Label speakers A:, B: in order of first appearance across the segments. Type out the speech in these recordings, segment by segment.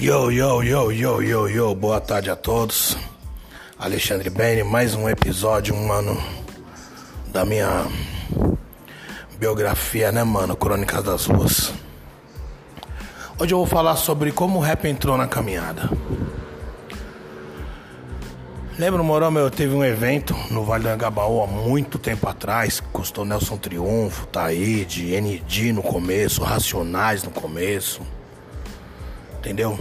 A: Yo, yo, yo, yo, yo, yo, boa tarde a todos. Alexandre Bene, mais um episódio, mano, da minha biografia, né, mano? Crônicas das Ruas. Hoje eu vou falar sobre como o rap entrou na caminhada. Lembro, Morão, meu, teve um evento no Vale do Angabaú há muito tempo atrás, custou Nelson Triunfo, Taíde, ND no começo, Racionais no começo. Entendeu?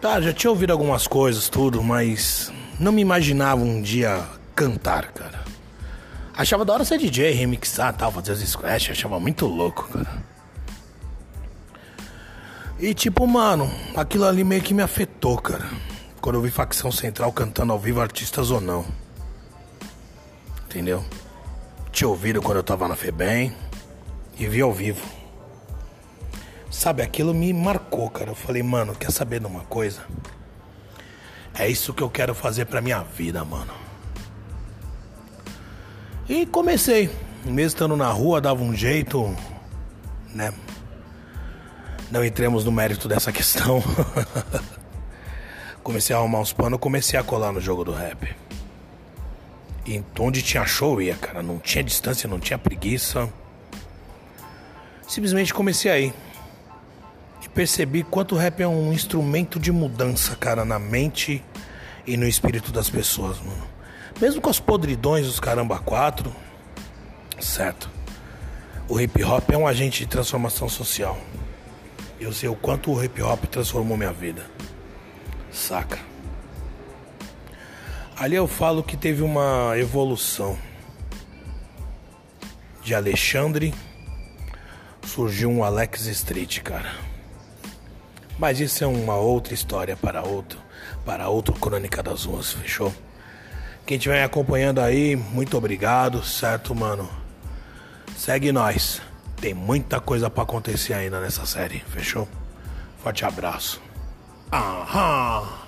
A: Tá, já tinha ouvido algumas coisas, tudo, mas não me imaginava um dia cantar, cara. Achava da hora ser DJ, remixar tal, fazer os scratch, achava muito louco, cara. E tipo, mano, aquilo ali meio que me afetou, cara. Quando eu vi facção central cantando ao vivo, artistas ou não. Entendeu? Tinha ouvido quando eu tava na FEBEM e vi ao vivo. Sabe, aquilo me marcou, cara. Eu falei, mano, quer saber de uma coisa? É isso que eu quero fazer pra minha vida, mano. E comecei. Mesmo estando na rua, dava um jeito, né? Não entremos no mérito dessa questão. comecei a arrumar uns panos, comecei a colar no jogo do rap. E onde tinha show ia, cara. Não tinha distância, não tinha preguiça. Simplesmente comecei aí percebi quanto o rap é um instrumento de mudança, cara, na mente e no espírito das pessoas, mano. Mesmo com as podridões dos caramba 4, certo? O hip hop é um agente de transformação social. Eu sei o quanto o hip hop transformou minha vida. Saca? Ali eu falo que teve uma evolução. De Alexandre surgiu um Alex Street, cara. Mas isso é uma outra história para outro, para outro Crônica das Ruas, fechou? Quem estiver me acompanhando aí, muito obrigado, certo, mano? Segue nós. Tem muita coisa para acontecer ainda nessa série, fechou? Forte abraço. Aham.